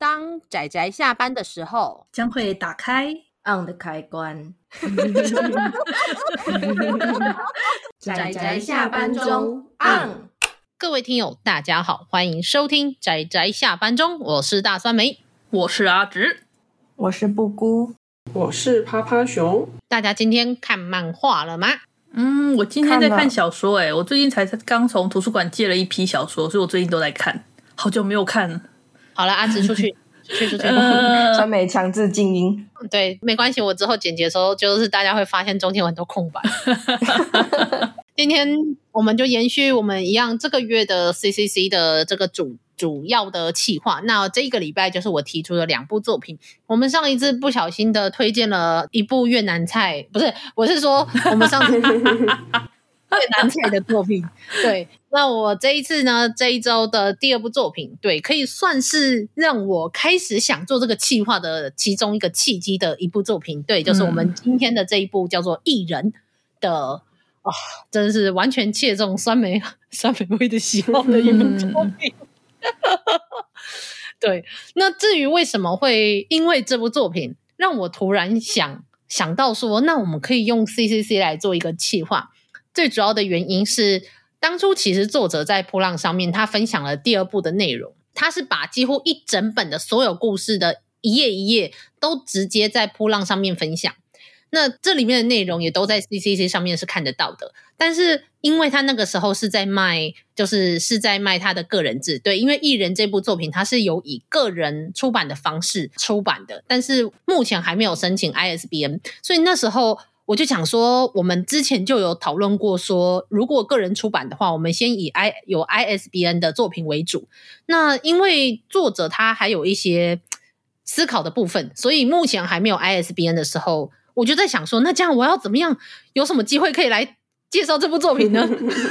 当仔仔下班的时候，将会打开 on 的开关。仔仔下班中 on。各位听友，大家好，欢迎收听仔仔下班中，我是大酸梅，我是阿直，我是布姑，我是趴趴熊。大家今天看漫画了吗？嗯，我今天在看小说，哎，我最近才刚从图书馆借了一批小说，所以我最近都在看，好久没有看了。好了，阿直出去，出去，出去。酸梅强制静音。对，没关系，我之后剪辑的时候，就是大家会发现中间有很多空白。今天我们就延续我们一样这个月的 CCC 的这个主主要的企划。那这一个礼拜就是我提出的两部作品。我们上一次不小心的推荐了一部越南菜，不是，我是说我们上次。越南菜的作品，对，那我这一次呢，这一周的第二部作品，对，可以算是让我开始想做这个企划的其中一个契机的一部作品，对，就是我们今天的这一部叫做《异人》的，啊、真的是完全切中酸梅酸梅味的喜好的一部作品。对，那至于为什么会因为这部作品让我突然想想到说，那我们可以用 CCC 来做一个企划。最主要的原因是，当初其实作者在噗浪上面，他分享了第二部的内容，他是把几乎一整本的所有故事的一页一页都直接在噗浪上面分享。那这里面的内容也都在 CCC 上面是看得到的。但是因为他那个时候是在卖，就是是在卖他的个人志，对，因为艺人这部作品他是有以个人出版的方式出版的，但是目前还没有申请 ISBN，所以那时候。我就想说，我们之前就有讨论过，说如果个人出版的话，我们先以 I 有 ISBN 的作品为主。那因为作者他还有一些思考的部分，所以目前还没有 ISBN 的时候，我就在想说，那这样我要怎么样？有什么机会可以来介绍这部作品呢？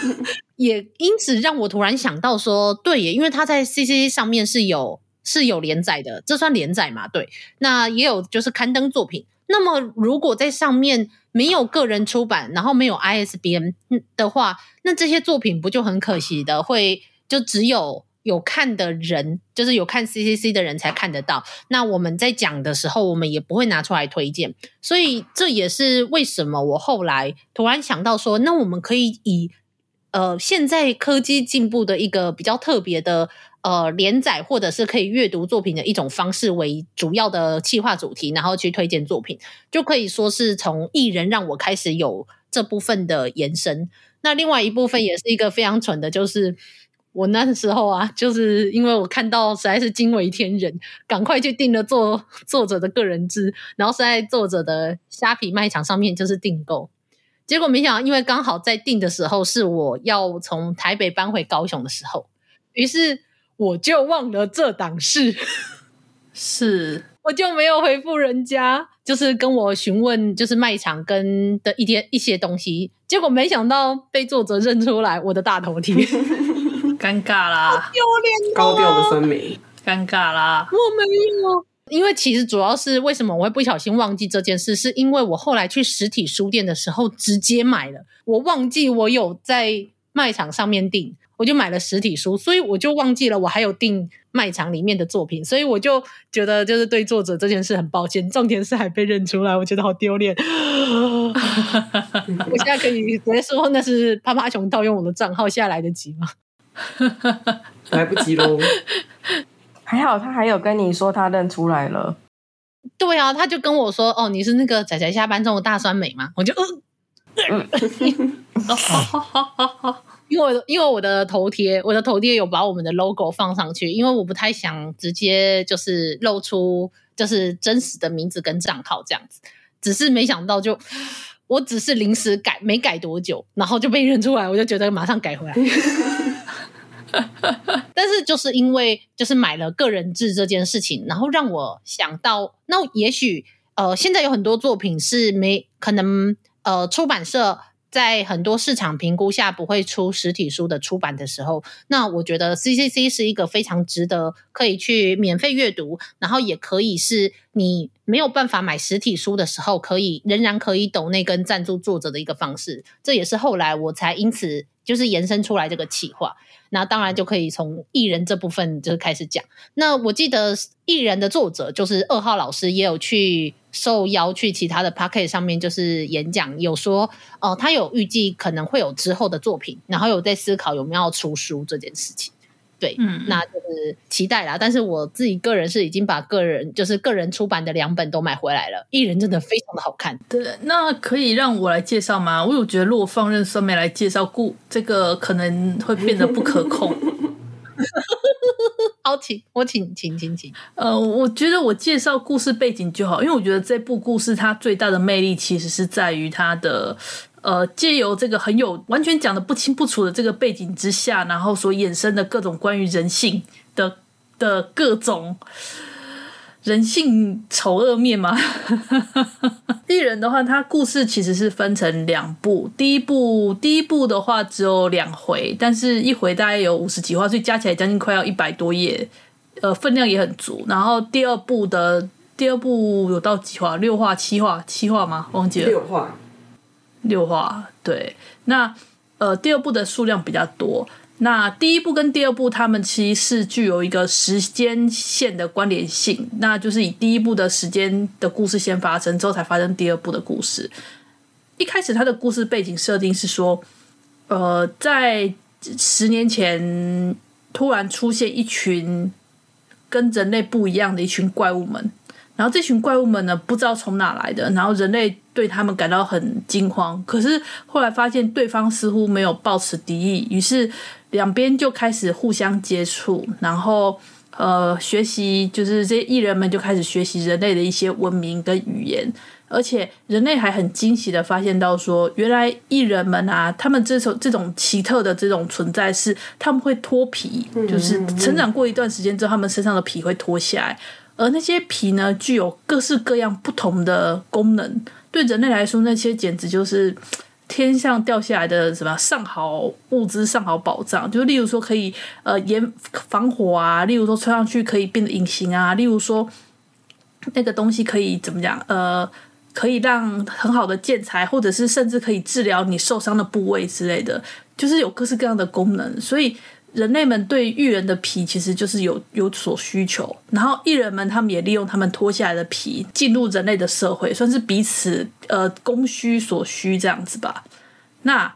也因此让我突然想到说，对耶，因为他在 CCC 上面是有是有连载的，这算连载嘛？对，那也有就是刊登作品。那么如果在上面没有个人出版，然后没有 ISBN 的话，那这些作品不就很可惜的？会就只有有看的人，就是有看 CCC 的人才看得到。那我们在讲的时候，我们也不会拿出来推荐。所以这也是为什么我后来突然想到说，那我们可以以呃现在科技进步的一个比较特别的。呃，连载或者是可以阅读作品的一种方式为主要的企划主题，然后去推荐作品，就可以说是从艺人让我开始有这部分的延伸。那另外一部分也是一个非常蠢的，就是我那时候啊，就是因为我看到实在是惊为天人，赶快去订了作作者的个人志，然后是在作者的虾皮卖场上面就是订购，结果没想到，因为刚好在订的时候是我要从台北搬回高雄的时候，于是。我就忘了这档事，是。我就没有回复人家，就是跟我询问，就是卖场跟的一些一些东西，结果没想到被作者认出来我的大头贴，尴尬啦，丢脸，高调的声明，尴尬啦，我没有，因为其实主要是为什么我会不小心忘记这件事，是因为我后来去实体书店的时候直接买了，我忘记我有在卖场上面订。我就买了实体书，所以我就忘记了我还有订卖场里面的作品，所以我就觉得就是对作者这件事很抱歉。重点是还被认出来，我觉得好丢脸。我现在可以直接说那是趴趴熊盗用我的账号，现在来得及吗？来不及喽。还好他还有跟你说他认出来了。对啊，他就跟我说：“哦，你是那个仔仔下班中的大酸梅吗？”我就嗯。因为因为我的头贴，我的头贴有把我们的 logo 放上去，因为我不太想直接就是露出就是真实的名字跟账号这样子，只是没想到就我只是临时改，没改多久，然后就被认出来，我就觉得马上改回来。但是就是因为就是买了个人制这件事情，然后让我想到，那也许呃现在有很多作品是没可能呃出版社。在很多市场评估下不会出实体书的出版的时候，那我觉得 CCC 是一个非常值得可以去免费阅读，然后也可以是你没有办法买实体书的时候，可以仍然可以抖那根赞助作者的一个方式。这也是后来我才因此就是延伸出来这个企划。那当然就可以从艺人这部分就是开始讲。那我记得艺人的作者就是二号老师，也有去受邀去其他的 podcast 上面就是演讲，有说哦、他有预计可能会有之后的作品，然后有在思考有没有要出书这件事情。对，嗯，那就是期待啦。但是我自己个人是已经把个人就是个人出版的两本都买回来了。艺人真的非常的好看。对，那可以让我来介绍吗？我有觉得如果放任酸梅来介绍故，这个可能会变得不可控。好，请我请请请请。呃，我觉得我介绍故事背景就好，因为我觉得这部故事它最大的魅力其实是在于它的。呃，借由这个很有完全讲得不清不楚的这个背景之下，然后所衍生的各种关于人性的的各种人性丑恶面嘛。艺人的话，他故事其实是分成两部，第一部第一部的话只有两回，但是一回大概有五十几话，所以加起来将近快要一百多页，呃，分量也很足。然后第二部的第二部有到几话？六话、七话、七话吗？忘记了。六话。六话对，那呃第二部的数量比较多。那第一部跟第二部，他们其实是具有一个时间线的关联性，那就是以第一部的时间的故事先发生，之后才发生第二部的故事。一开始他的故事背景设定是说，呃，在十年前突然出现一群跟人类不一样的一群怪物们。然后这群怪物们呢，不知道从哪来的，然后人类对他们感到很惊慌。可是后来发现对方似乎没有抱持敌意，于是两边就开始互相接触，然后呃学习，就是这些艺人们就开始学习人类的一些文明跟语言。而且人类还很惊喜的发现到说，原来艺人们啊，他们这种这种奇特的这种存在是他们会脱皮，就是成长过一段时间之后，他们身上的皮会脱下来。而那些皮呢，具有各式各样不同的功能。对人类来说，那些简直就是天上掉下来的什么上好物资、上好宝藏。就例如说，可以呃延防火啊；例如说，穿上去可以变得隐形啊；例如说，那个东西可以怎么讲？呃，可以让很好的建材，或者是甚至可以治疗你受伤的部位之类的，就是有各式各样的功能。所以。人类们对玉人的皮其实就是有有所需求，然后艺人们他们也利用他们脱下来的皮进入人类的社会，算是彼此呃供需所需这样子吧。那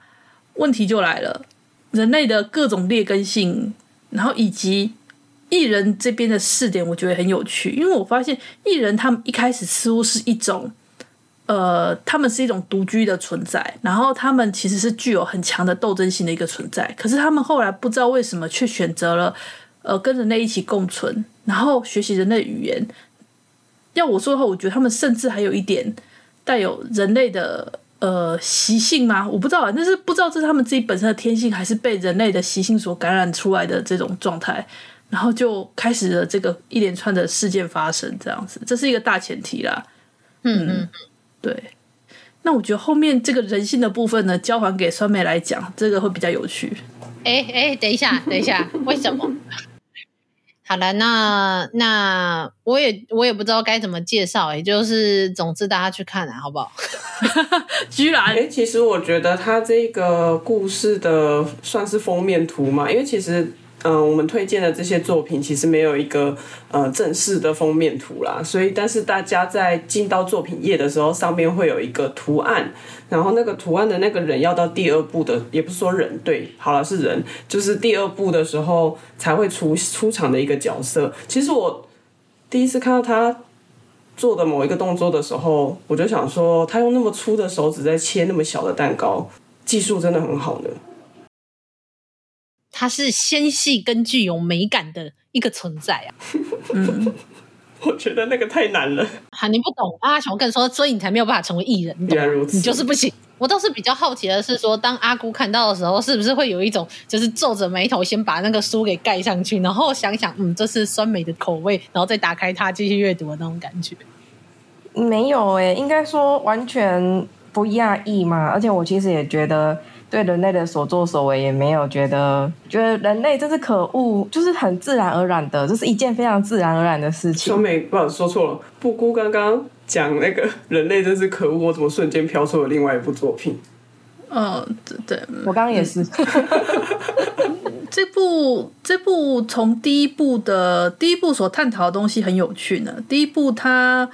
问题就来了，人类的各种劣根性，然后以及艺人这边的试点，我觉得很有趣，因为我发现艺人他们一开始似乎是一种。呃，他们是一种独居的存在，然后他们其实是具有很强的斗争性的一个存在。可是他们后来不知道为什么却选择了呃跟人类一起共存，然后学习人类语言。要我说的话，我觉得他们甚至还有一点带有人类的呃习性吗？我不知道啊，但是不知道这是他们自己本身的天性，还是被人类的习性所感染出来的这种状态。然后就开始了这个一连串的事件发生，这样子，这是一个大前提啦。嗯嗯。对，那我觉得后面这个人性的部分呢，交还给酸梅来讲，这个会比较有趣。哎哎，等一下，等一下，为什么？好了，那那我也我也不知道该怎么介绍，也就是总之大家去看啊，好不好？居然，哎，其实我觉得他这个故事的算是封面图嘛，因为其实。嗯、我们推荐的这些作品其实没有一个呃正式的封面图啦，所以但是大家在进到作品页的时候，上面会有一个图案，然后那个图案的那个人要到第二部的，也不是说人，对，好了是人，就是第二部的时候才会出出场的一个角色。其实我第一次看到他做的某一个动作的时候，我就想说，他用那么粗的手指在切那么小的蛋糕，技术真的很好呢。它是纤细跟具有美感的一个存在啊！嗯，我觉得那个太难了。哈，你不懂啊！小跟说，所以你才没有办法成为艺人，你懂吗？你就是不行。我倒是比较好奇的是说，说当阿姑看到的时候，是不是会有一种就是皱着眉头，先把那个书给盖上去，然后想想，嗯，这是酸梅的口味，然后再打开它继续阅读的那种感觉？没有诶、欸，应该说完全不讶异嘛。而且我其实也觉得。对人类的所作所为也没有觉得，觉得人类真是可恶，就是很自然而然的，这是一件非常自然而然的事情。说美，不好意思说错了，布姑刚刚讲那个人类真是可恶，我怎么瞬间飘出了另外一部作品？嗯，对对，我刚刚也是。嗯、这部这部从第一部的第一部所探讨的东西很有趣呢。第一部它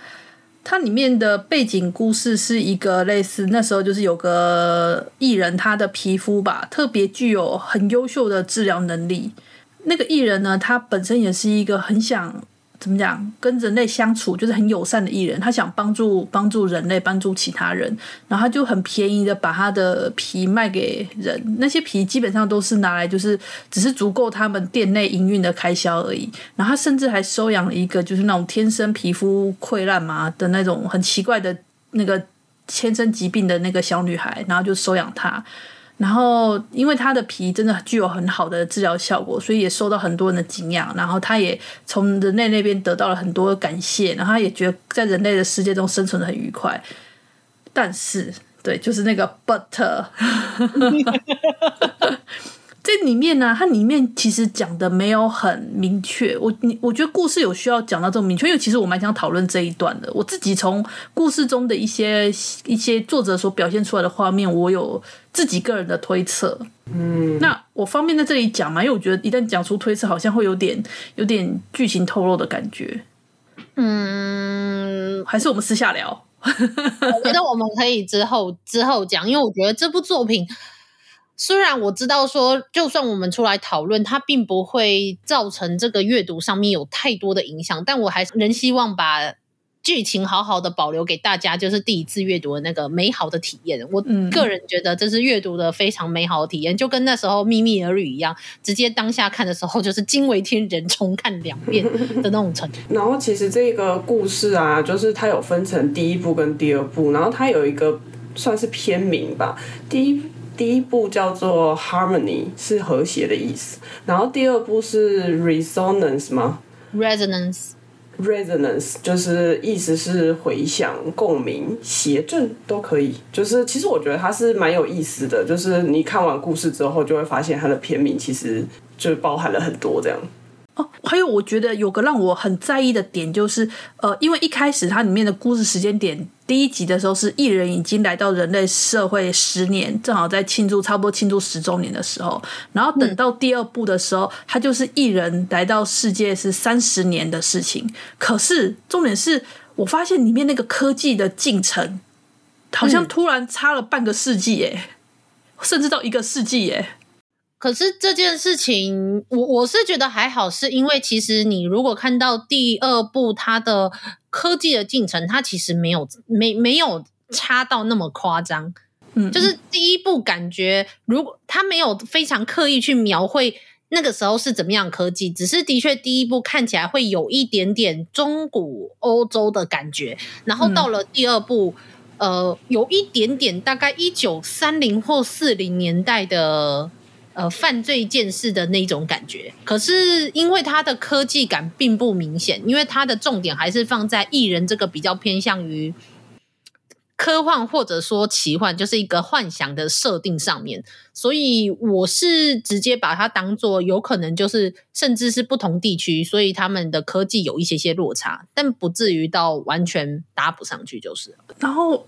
它里面的背景故事是一个类似那时候就是有个艺人，他的皮肤吧特别具有很优秀的治疗能力。那个艺人呢，他本身也是一个很想。怎么讲？跟人类相处就是很友善的艺人，他想帮助帮助人类，帮助其他人，然后他就很便宜的把他的皮卖给人。那些皮基本上都是拿来就是只是足够他们店内营运的开销而已。然后他甚至还收养了一个就是那种天生皮肤溃烂嘛的那种很奇怪的那个天生疾病的那个小女孩，然后就收养她。然后，因为它的皮真的具有很好的治疗效果，所以也受到很多人的敬仰。然后，他也从人类那边得到了很多感谢。然后，他也觉得在人类的世界中生存的很愉快。但是，对，就是那个 but。这里面呢，它里面其实讲的没有很明确。我你我觉得故事有需要讲到这么明确，因为其实我蛮想讨论这一段的。我自己从故事中的一些一些作者所表现出来的画面，我有自己个人的推测。嗯，那我方便在这里讲吗？因为我觉得一旦讲出推测，好像会有点有点剧情透露的感觉。嗯，还是我们私下聊。我觉得我们可以之后之后讲，因为我觉得这部作品。虽然我知道说，就算我们出来讨论，它并不会造成这个阅读上面有太多的影响，但我还仍希望把剧情好好的保留给大家，就是第一次阅读的那个美好的体验。我个人觉得这是阅读的非常美好的体验，就跟那时候《秘密耳语》一样，直接当下看的时候就是惊为天人，重看两遍的那种程度。然后其实这个故事啊，就是它有分成第一部跟第二部，然后它有一个算是片名吧，第一。第一部叫做 Harmony，是和谐的意思。然后第二部是 Resonance 吗？Resonance，Resonance 就是意思是回响、共鸣、谐振都可以。就是其实我觉得它是蛮有意思的。就是你看完故事之后，就会发现它的片名其实就包含了很多这样。哦，还有我觉得有个让我很在意的点，就是呃，因为一开始它里面的故事时间点，第一集的时候是艺人已经来到人类社会十年，正好在庆祝差不多庆祝十周年的时候，然后等到第二部的时候，他就是艺人来到世界是三十年的事情。可是重点是我发现里面那个科技的进程，好像突然差了半个世纪耶，甚至到一个世纪耶。可是这件事情，我我是觉得还好，是因为其实你如果看到第二部它的科技的进程，它其实没有没没有差到那么夸张。嗯，就是第一部感觉，如果它没有非常刻意去描绘那个时候是怎么样科技，只是的确第一部看起来会有一点点中古欧洲的感觉，然后到了第二部，嗯、呃，有一点点大概一九三零或四零年代的。呃，犯罪见识的那种感觉，可是因为它的科技感并不明显，因为它的重点还是放在艺人这个比较偏向于科幻或者说奇幻，就是一个幻想的设定上面，所以我是直接把它当做有可能就是甚至是不同地区，所以他们的科技有一些些落差，但不至于到完全搭不上去，就是。然后。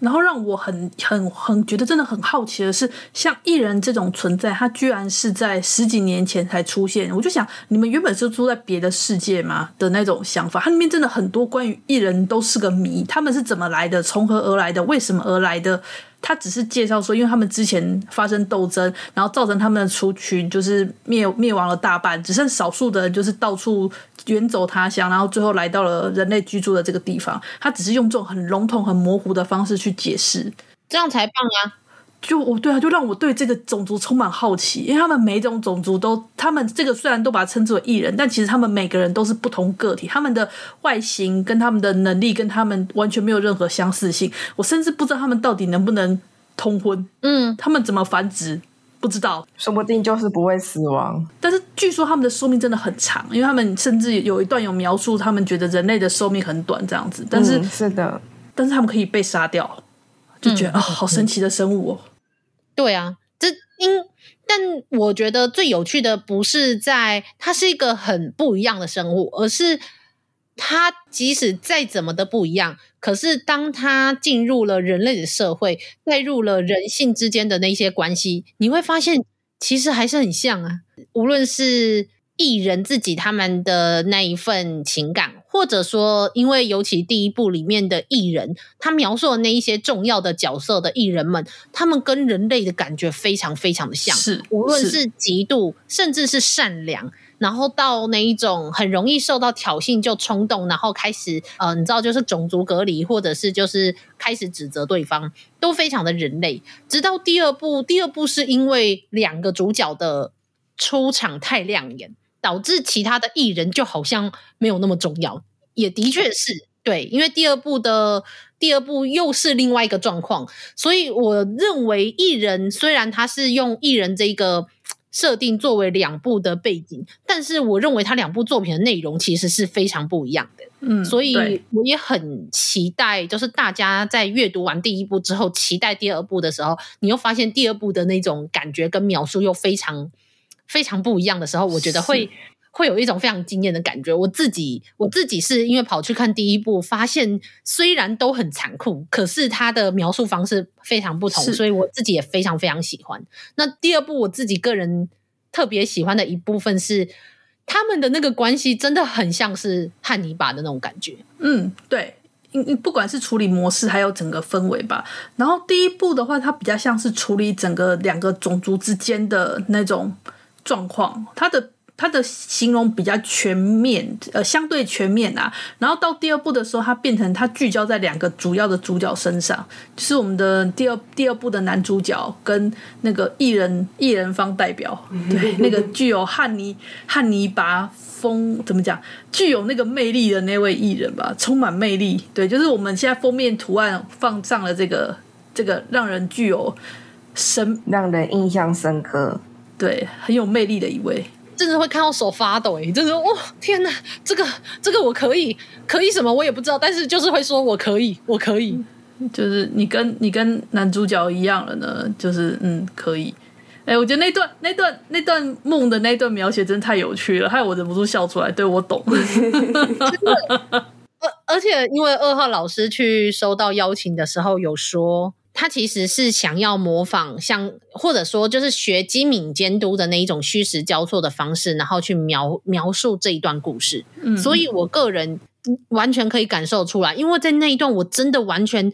然后让我很很很觉得真的很好奇的是，像艺人这种存在，他居然是在十几年前才出现。我就想，你们原本是住在别的世界吗？的那种想法。它里面真的很多关于艺人都是个谜，他们是怎么来的？从何而来的？为什么而来的？他只是介绍说，因为他们之前发生斗争，然后造成他们的族群就是灭灭亡了大半，只剩少数的人就是到处远走他乡，然后最后来到了人类居住的这个地方。他只是用这种很笼统、很模糊的方式去解释，这样才棒啊！就我对啊，就让我对这个种族充满好奇，因为他们每一种种族都，他们这个虽然都把它称之为艺人，但其实他们每个人都是不同个体，他们的外形跟他们的能力跟他们完全没有任何相似性。我甚至不知道他们到底能不能通婚，嗯，他们怎么繁殖，不知道，说不定就是不会死亡。但是据说他们的寿命真的很长，因为他们甚至有一段有描述，他们觉得人类的寿命很短这样子。但是、嗯、是的，但是他们可以被杀掉，就觉得啊、嗯哦，好神奇的生物哦。对啊，这因但我觉得最有趣的不是在它是一个很不一样的生物，而是它即使再怎么的不一样，可是当它进入了人类的社会，带入了人性之间的那些关系，你会发现其实还是很像啊。无论是艺人自己他们的那一份情感，或者说，因为尤其第一部里面的艺人，他描述的那一些重要的角色的艺人们，他们跟人类的感觉非常非常的像，是无论是嫉妒，甚至是善良，然后到那一种很容易受到挑衅就冲动，然后开始呃，你知道，就是种族隔离，或者是就是开始指责对方，都非常的人类。直到第二部，第二部是因为两个主角的出场太亮眼。导致其他的艺人就好像没有那么重要，也的确是对，因为第二部的第二部又是另外一个状况，所以我认为艺人虽然他是用艺人这个设定作为两部的背景，但是我认为他两部作品的内容其实是非常不一样的，嗯，所以我也很期待，就是大家在阅读完第一部之后，期待第二部的时候，你又发现第二部的那种感觉跟描述又非常。非常不一样的时候，我觉得会会有一种非常惊艳的感觉。我自己我自己是因为跑去看第一部，发现虽然都很残酷，可是它的描述方式非常不同，所以我自己也非常非常喜欢。那第二部我自己个人特别喜欢的一部分是他们的那个关系，真的很像是汉尼拔的那种感觉。嗯，对，不管是处理模式还有整个氛围吧。然后第一部的话，它比较像是处理整个两个种族之间的那种。状况，它的它的形容比较全面，呃，相对全面啊。然后到第二部的时候，它变成它聚焦在两个主要的主角身上，就是我们的第二第二部的男主角跟那个艺人艺人方代表，对，那个具有汉尼汉尼拔风怎么讲，具有那个魅力的那位艺人吧，充满魅力。对，就是我们现在封面图案放上了这个这个让人具有深让人印象深刻。对，很有魅力的一位，真的会看到手发抖诶，就是哇，天哪，这个这个我可以，可以什么我也不知道，但是就是会说我可以，我可以，就是你跟你跟男主角一样了呢，就是嗯，可以。哎，我觉得那段那段那段梦的那段描写真的太有趣了，害我忍不住笑出来。对，我懂。而而且因为二号老师去收到邀请的时候有说。他其实是想要模仿像，或者说就是学机敏监督的那一种虚实交错的方式，然后去描描述这一段故事。嗯，所以我个人完全可以感受出来，因为在那一段我真的完全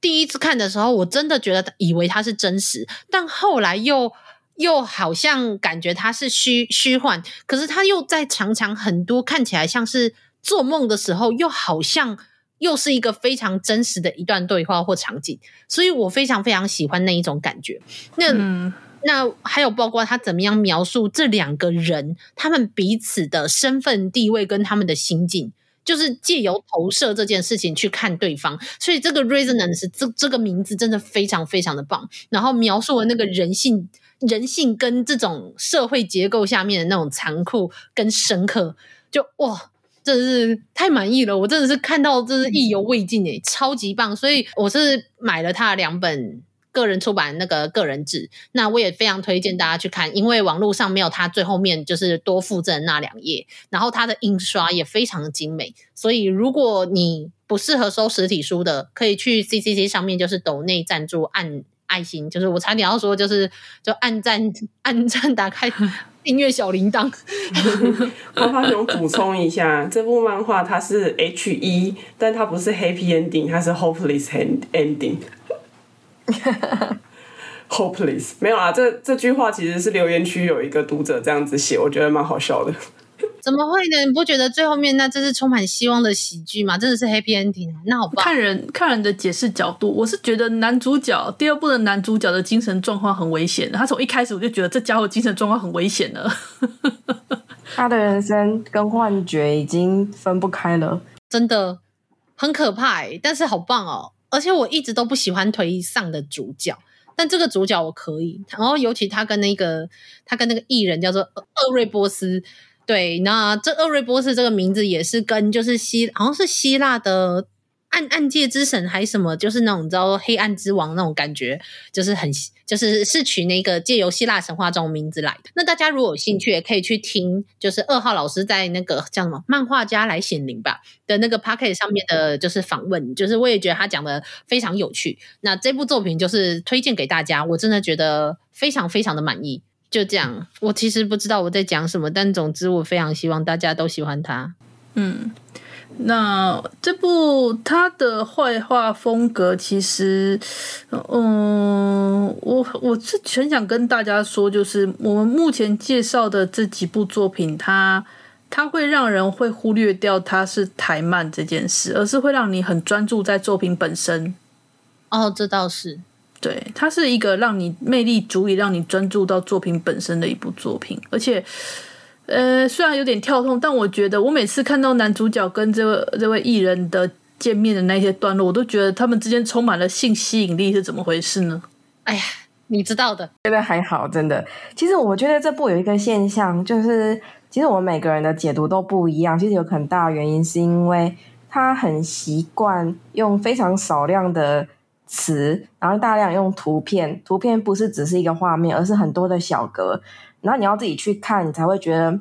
第一次看的时候，我真的觉得以为它是真实，但后来又又好像感觉它是虚虚幻，可是他又在常常很多看起来像是做梦的时候，又好像。又是一个非常真实的一段对话或场景，所以我非常非常喜欢那一种感觉。那、嗯、那还有包括他怎么样描述这两个人，他们彼此的身份地位跟他们的心境，就是借由投射这件事情去看对方。所以这个 resonance 这这个名字真的非常非常的棒。然后描述了那个人性，人性跟这种社会结构下面的那种残酷跟深刻，就哇。真的是太满意了，我真的是看到真是意犹未尽诶，超级棒！所以我是买了他的两本个人出版那个个人志，那我也非常推荐大家去看，因为网络上没有他最后面就是多附赠那两页，然后他的印刷也非常的精美，所以如果你不适合收实体书的，可以去 CCC 上面就是抖内赞助按爱心，就是我差点要说就是就按赞按赞打开。订阅小铃铛。花花熊补充一下，这部漫画它是 H E，但它不是 Happy Ending，它是 Hopeless Ending。Hopeless 没有啊，这这句话其实是留言区有一个读者这样子写，我觉得蛮好笑的。怎么会呢？你不觉得最后面那真是充满希望的喜剧吗？真的是 happy ending，那好棒。看人看人的解释角度，我是觉得男主角第二部的男主角的精神状况很危险。他从一开始我就觉得这家伙精神状况很危险了。他的人生跟幻觉已经分不开了，真的很可怕。但是好棒哦！而且我一直都不喜欢推上的主角，但这个主角我可以。然后尤其他跟那个他跟那个艺人叫做厄瑞波斯。对，那这厄瑞波斯这个名字也是跟就是希好像是希腊的暗暗界之神还是什么，就是那种你知道黑暗之王那种感觉，就是很就是是取那个借由希腊神话这种名字来的。那大家如果有兴趣，也可以去听，就是二号老师在那个叫什么漫画家来显灵吧的那个 p o c k e t 上面的，就是访问，就是我也觉得他讲的非常有趣。那这部作品就是推荐给大家，我真的觉得非常非常的满意。就这样，我其实不知道我在讲什么，但总之我非常希望大家都喜欢他。嗯，那这部他的绘画风格其实，嗯，我我是很想跟大家说，就是我们目前介绍的这几部作品，它它会让人会忽略掉它是台漫这件事，而是会让你很专注在作品本身。哦，这倒是。对，它是一个让你魅力足以让你专注到作品本身的一部作品，而且，呃，虽然有点跳痛，但我觉得我每次看到男主角跟这位这位艺人的见面的那些段落，我都觉得他们之间充满了性吸引力，是怎么回事呢？哎呀，你知道的，觉得还好，真的。其实我觉得这部有一个现象，就是其实我们每个人的解读都不一样。其实有很大原因是因为他很习惯用非常少量的。词，然后大量用图片，图片不是只是一个画面，而是很多的小格，然后你要自己去看，你才会觉得，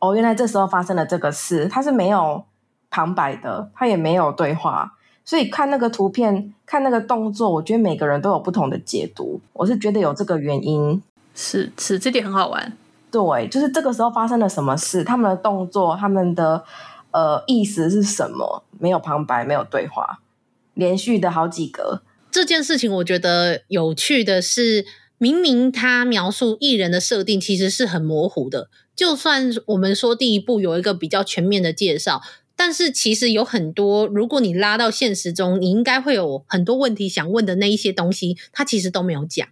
哦，原来这时候发生了这个事，它是没有旁白的，它也没有对话，所以看那个图片，看那个动作，我觉得每个人都有不同的解读，我是觉得有这个原因，是是，这点很好玩，对，就是这个时候发生了什么事，他们的动作，他们的呃意思是什么，没有旁白，没有对话。连续的好几格，这件事情我觉得有趣的是，明明他描述艺人的设定其实是很模糊的。就算我们说第一部有一个比较全面的介绍，但是其实有很多，如果你拉到现实中，你应该会有很多问题想问的那一些东西，他其实都没有讲。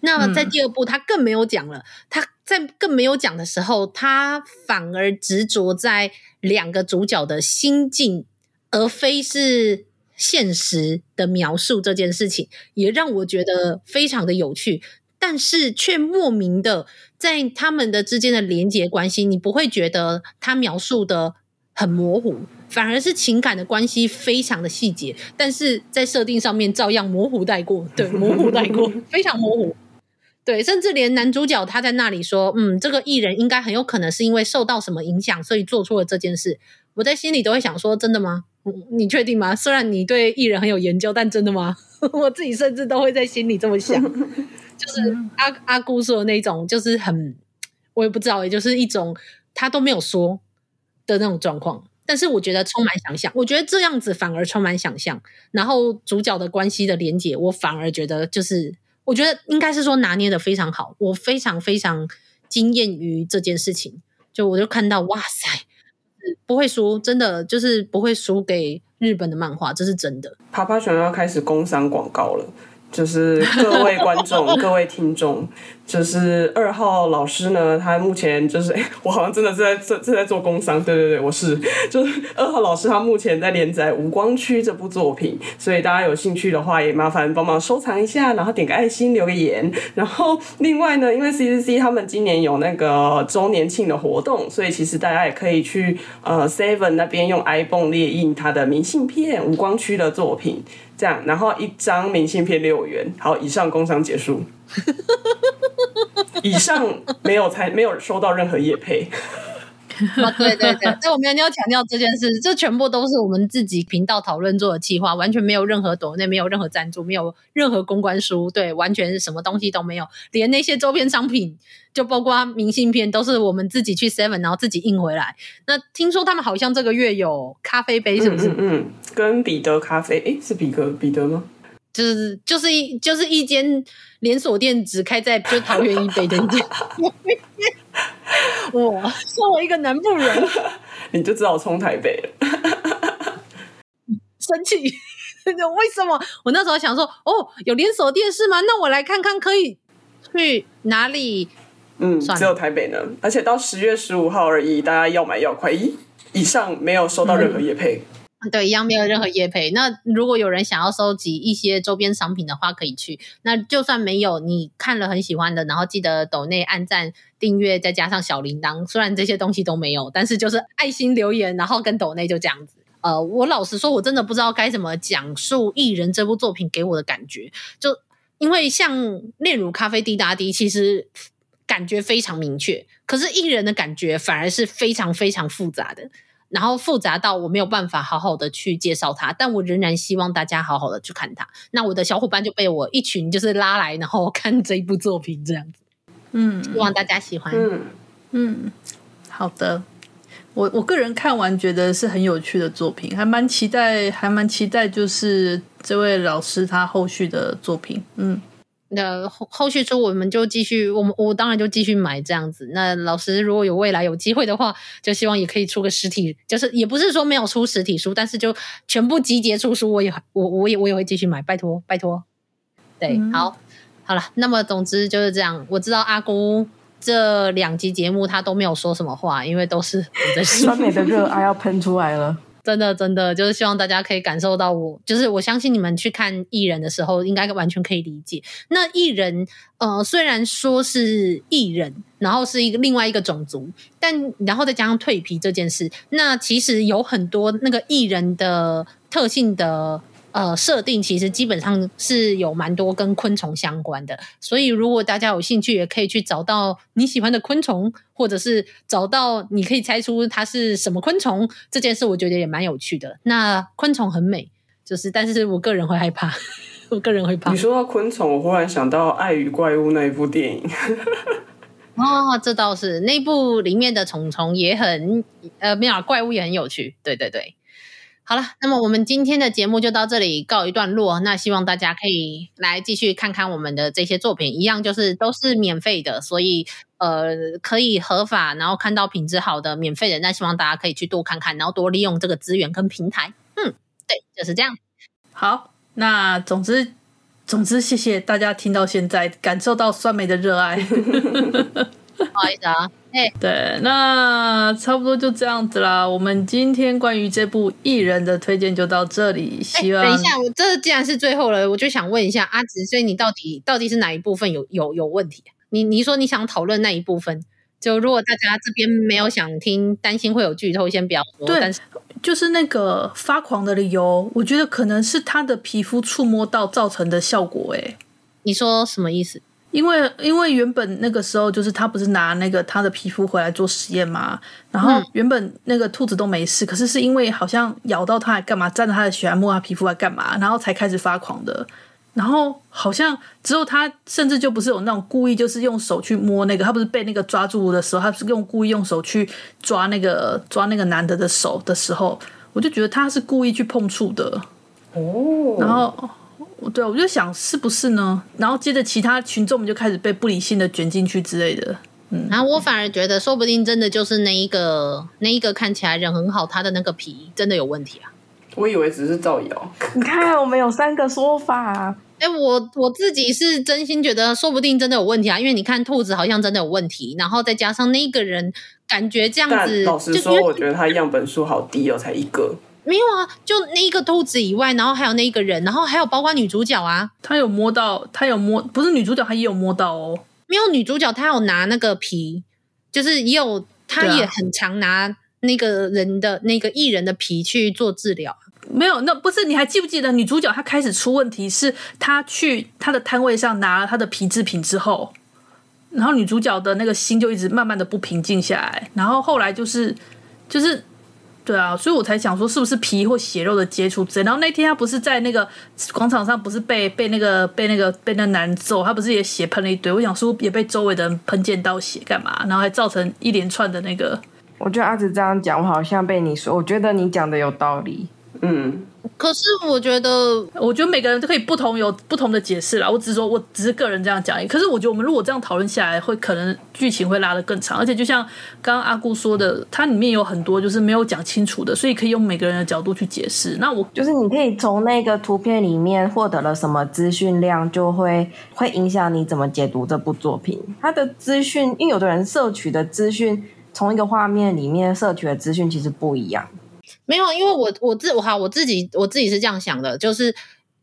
那在第二部，他更没有讲了。他在更没有讲的时候，他反而执着在两个主角的心境，而非是。现实的描述这件事情也让我觉得非常的有趣，但是却莫名的在他们的之间的连结关系，你不会觉得他描述的很模糊，反而是情感的关系非常的细节，但是在设定上面照样模糊带过，对，模糊带过，非常模糊，对，甚至连男主角他在那里说，嗯，这个艺人应该很有可能是因为受到什么影响，所以做出了这件事，我在心里都会想说，真的吗？你确定吗？虽然你对艺人很有研究，但真的吗？我自己甚至都会在心里这么想。就是阿阿姑说的那种，就是很，我也不知道，也就是一种他都没有说的那种状况。但是我觉得充满想象，我觉得这样子反而充满想象。然后主角的关系的连结，我反而觉得就是，我觉得应该是说拿捏的非常好。我非常非常惊艳于这件事情，就我就看到，哇塞！不会输，真的就是不会输给日本的漫画，这是真的。啪啪熊要开始工商广告了。就是各位观众、各位听众，就是二号老师呢，他目前就是，我好像真的是在正在做工商，对对对，我是，就是二号老师，他目前在连载《无光区》这部作品，所以大家有兴趣的话，也麻烦帮忙收藏一下，然后点个爱心，留个言，然后另外呢，因为 CCC 他们今年有那个周年庆的活动，所以其实大家也可以去呃 Seven 那边用 ibon 列印他的明信片，《无光区》的作品。这样，然后一张明信片六元。好，以上工商结束。以上没有才没有收到任何业配。啊，对对对，所以我们要强调这件事，这全部都是我们自己频道讨论做的企划，完全没有任何抖内，没有任何赞助，没有任何公关书，对，完全是什么东西都没有，连那些周边商品，就包括明信片，都是我们自己去 Seven 然后自己印回来。那听说他们好像这个月有咖啡杯，是不是？嗯，嗯，嗯，跟彼得咖啡，诶，是彼得彼得吗？就是就是一就是一间连锁店，只开在就桃园以北的店。我作为一个南部人，你就知道我冲台北了，生气？为什么？我那时候想说，哦，有连锁店是吗？那我来看看可以去哪里？嗯，只有台北呢，而且到十月十五号而已，大家要买要快。一以上没有收到任何业配。嗯对，一样没有任何业配。那如果有人想要收集一些周边商品的话，可以去。那就算没有，你看了很喜欢的，然后记得抖内按赞、订阅，再加上小铃铛。虽然这些东西都没有，但是就是爱心留言，然后跟抖内就这样子。呃，我老实说，我真的不知道该怎么讲述《异人》这部作品给我的感觉。就因为像《炼乳咖啡滴答滴》，其实感觉非常明确，可是《异人》的感觉反而是非常非常复杂的，然后复杂到我没有办法好好的去介绍它。但我仍然希望大家好好的去看它。那我的小伙伴就被我一群就是拉来，然后 看这一部作品这样子。嗯，希望大家喜欢。嗯嗯，好的。我我个人看完觉得是很有趣的作品，还蛮期待，还蛮期待，就是这位老师他后续的作品。嗯，那后后续书我们就继续，我们我当然就继续买这样子。那老师如果有未来有机会的话，就希望也可以出个实体，就是也不是说没有出实体书，但是就全部集结出书，我也我我也我也会继续买，拜托拜托。对，嗯、好，好了，那么总之就是这样。我知道阿姑。这两集节目他都没有说什么话，因为都是我在说。酸美的热爱要喷出来了，真的真的就是希望大家可以感受到我，就是我相信你们去看艺人的时候，应该完全可以理解。那艺人呃，虽然说是艺人，然后是一个另外一个种族，但然后再加上蜕皮这件事，那其实有很多那个艺人的特性的。呃，设定其实基本上是有蛮多跟昆虫相关的，所以如果大家有兴趣，也可以去找到你喜欢的昆虫，或者是找到你可以猜出它是什么昆虫这件事，我觉得也蛮有趣的。那昆虫很美，就是，但是我个人会害怕，我个人会怕。你说到昆虫，我忽然想到《爱与怪物》那一部电影。哦，这倒是，那部里面的虫虫也很呃，没有怪物也很有趣，对对对。好了，那么我们今天的节目就到这里告一段落。那希望大家可以来继续看看我们的这些作品，一样就是都是免费的，所以呃可以合法，然后看到品质好的免费的。那希望大家可以去多看看，然后多利用这个资源跟平台。嗯，对，就是这样。好，那总之总之，谢谢大家听到现在，感受到酸梅的热爱。不好意思啊。Hey. 对，那差不多就这样子啦。我们今天关于这部艺人的推荐就到这里。希望、欸、等一下，我这既然是最后了，我就想问一下阿紫，所以你到底到底是哪一部分有有有问题？你你说你想讨论那一部分，就如果大家这边没有想听，担心会有剧透，先不要说。对，但是就是那个发狂的理由，我觉得可能是他的皮肤触摸到造成的效果。哎，你说什么意思？因为因为原本那个时候就是他不是拿那个他的皮肤回来做实验嘛，然后原本那个兔子都没事，可是是因为好像咬到他还干嘛，沾着他的血还摸他皮肤还干嘛，然后才开始发狂的。然后好像之后他甚至就不是有那种故意就是用手去摸那个，他不是被那个抓住的时候，他是用故意用手去抓那个抓那个男的的手的时候，我就觉得他是故意去碰触的哦，然后。对，我就想是不是呢？然后接着其他群众们就开始被不理性的卷进去之类的。嗯，然后我反而觉得，说不定真的就是那一个那一个看起来人很好，他的那个皮真的有问题啊。我以为只是造谣。你看，我们有三个说法。哎，我我自己是真心觉得，说不定真的有问题啊。因为你看兔子好像真的有问题，然后再加上那个人感觉这样子。老实说，我觉得他样本数好低哦，才一个。没有啊，就那一个兔子以外，然后还有那一个人，然后还有包括女主角啊，她有摸到，她有摸，不是女主角，她也有摸到哦。没有女主角，她有拿那个皮，就是也有，她也很常拿那个人的、啊、那个艺人的皮去做治疗。没有，那不是你还记不记得女主角她开始出问题，是她去她的摊位上拿了她的皮制品之后，然后女主角的那个心就一直慢慢的不平静下来，然后后来就是就是。对啊，所以我才想说是不是皮或血肉的接触之类。然后那天他不是在那个广场上，不是被被那个被那个被那男揍，他不是也血喷了一堆？我想说也被周围的人喷溅到血干嘛？然后还造成一连串的那个。我觉得阿紫这样讲，我好像被你说，我觉得你讲的有道理。嗯。可是我觉得，我觉得每个人都可以不同有不同的解释啦。我只是说，我只是个人这样讲。可是我觉得，我们如果这样讨论下来，会可能剧情会拉得更长。而且就像刚刚阿姑说的，它里面有很多就是没有讲清楚的，所以可以用每个人的角度去解释。那我就是你可以从那个图片里面获得了什么资讯量，就会会影响你怎么解读这部作品。它的资讯，因为有的人摄取的资讯，从一个画面里面摄取的资讯其实不一样。没有，因为我我自我哈我自己我自己是这样想的，就是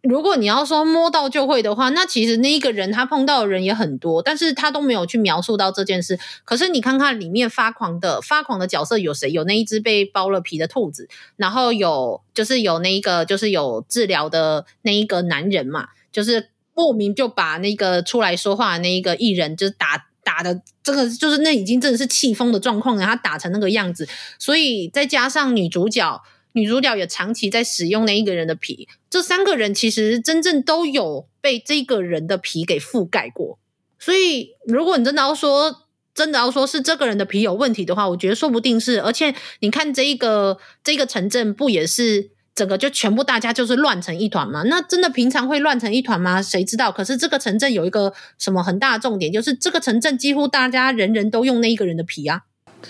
如果你要说摸到就会的话，那其实那一个人他碰到的人也很多，但是他都没有去描述到这件事。可是你看看里面发狂的发狂的角色有谁？有那一只被剥了皮的兔子，然后有就是有那一个就是有治疗的那一个男人嘛，就是莫名就把那个出来说话的那一个艺人就打打的，这个就是那已经真的是气疯的状况然后打成那个样子，所以再加上女主角。女主角也长期在使用那一个人的皮，这三个人其实真正都有被这个人的皮给覆盖过。所以，如果你真的要说，真的要说是这个人的皮有问题的话，我觉得说不定是。而且，你看这一个这个城镇不也是整个就全部大家就是乱成一团嘛？那真的平常会乱成一团吗？谁知道？可是这个城镇有一个什么很大的重点，就是这个城镇几乎大家人人都用那一个人的皮啊。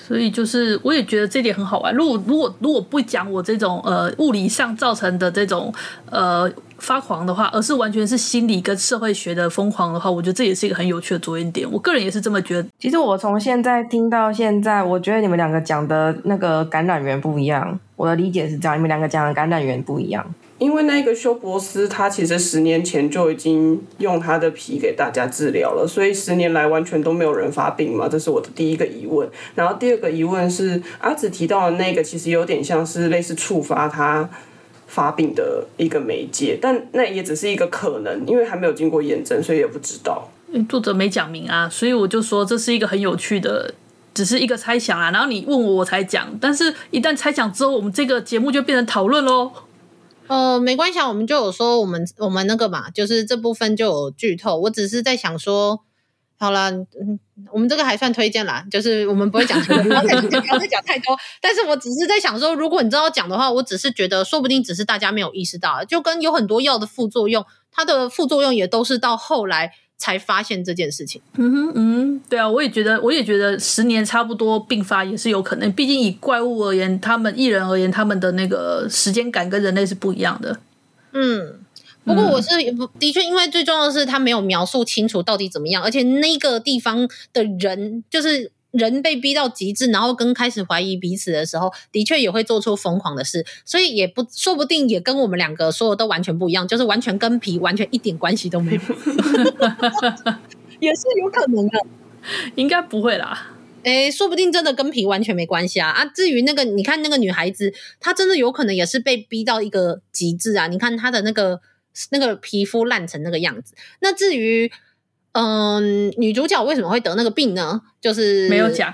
所以就是，我也觉得这点很好玩。如果如果如果不讲我这种呃物理上造成的这种呃发狂的话，而是完全是心理跟社会学的疯狂的话，我觉得这也是一个很有趣的着眼点。我个人也是这么觉得。其实我从现在听到现在，我觉得你们两个讲的那个感染源不一样。我的理解是这样，你们两个讲的感染源不一样。因为那个休伯斯，他其实十年前就已经用他的皮给大家治疗了，所以十年来完全都没有人发病嘛，这是我的第一个疑问。然后第二个疑问是，阿紫提到的那个其实有点像是类似触发他发病的一个媒介，但那也只是一个可能，因为还没有经过验证，所以也不知道。作者没讲明啊，所以我就说这是一个很有趣的，只是一个猜想啊。然后你问我，我才讲，但是一旦猜想之后，我们这个节目就变成讨论喽。呃，没关系啊，我们就有说我们我们那个嘛，就是这部分就有剧透。我只是在想说，好了，嗯，我们这个还算推荐啦，就是我们不会讲太多，不要再讲太多。但是我只是在想说，如果你知道讲的话，我只是觉得，说不定只是大家没有意识到，就跟有很多药的副作用，它的副作用也都是到后来。才发现这件事情。嗯哼，嗯，对啊，我也觉得，我也觉得十年差不多并发也是有可能。毕竟以怪物而言，他们艺人而言，他们的那个时间感跟人类是不一样的。嗯，不过我是的确，因为最重要的是他没有描述清楚到底怎么样，而且那个地方的人就是。人被逼到极致，然后跟开始怀疑彼此的时候，的确也会做出疯狂的事，所以也不说不定也跟我们两个说的都完全不一样，就是完全跟皮完全一点关系都没有，也是有可能的，应该不会啦。诶，说不定真的跟皮完全没关系啊！啊，至于那个，你看那个女孩子，她真的有可能也是被逼到一个极致啊！你看她的那个那个皮肤烂成那个样子，那至于。嗯，女主角为什么会得那个病呢？就是没有讲。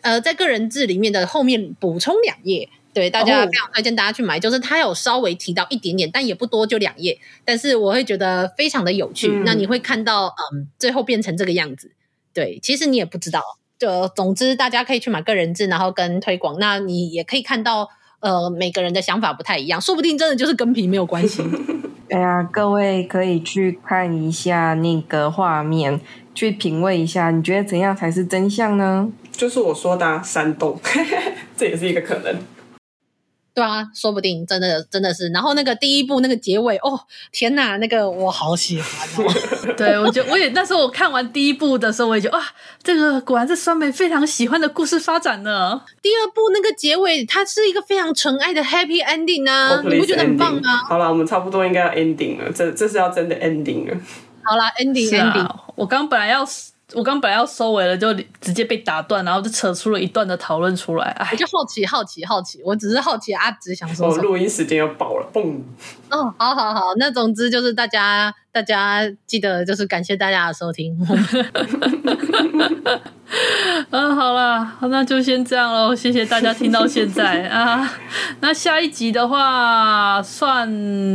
呃，在个人志里面的后面补充两页，对大家非常推荐大家去买。就是他有稍微提到一点点，但也不多，就两页。但是我会觉得非常的有趣。嗯、那你会看到，嗯，最后变成这个样子。对，其实你也不知道。就总之，大家可以去买个人志，然后跟推广。那你也可以看到，呃，每个人的想法不太一样，说不定真的就是跟皮没有关系。哎呀，各位可以去看一下那个画面，去品味一下，你觉得怎样才是真相呢？就是我说的啊，山洞，这也是一个可能。对啊，说不定真的真的是。然后那个第一部那个结尾，哦天哪，那个我好喜欢哦。对，我觉得我也那时候我看完第一部的时候，我也觉得哇，这个果然是酸梅非常喜欢的故事发展呢。第二部那个结尾，它是一个非常纯爱的 happy ending 啊，你不觉得很棒吗？好了，我们差不多应该要 ending 了，这这是要真的 ending 了。好了，ending、啊、ending，我刚本来要。我刚本来要收尾了，就直接被打断，然后就扯出了一段的讨论出来。哎，我就好奇，好奇，好奇，我只是好奇阿直想说什么。录音时间要爆了，嘣！哦，好好好，那总之就是大家，大家记得就是感谢大家的收听。嗯，好了，那就先这样喽。谢谢大家听到现在啊。那下一集的话，算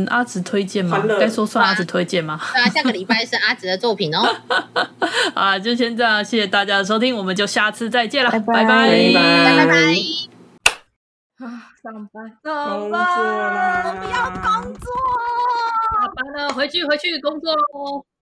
阿紫推荐吗？该说算阿紫推荐吗？对啊，下个礼拜是阿紫的作品哦。啊，就先这样，谢谢大家的收听，我们就下次再见了，拜拜，拜拜，拜拜。啊，上班，工作啦，我不要工作。完了，回去，回去工作喽。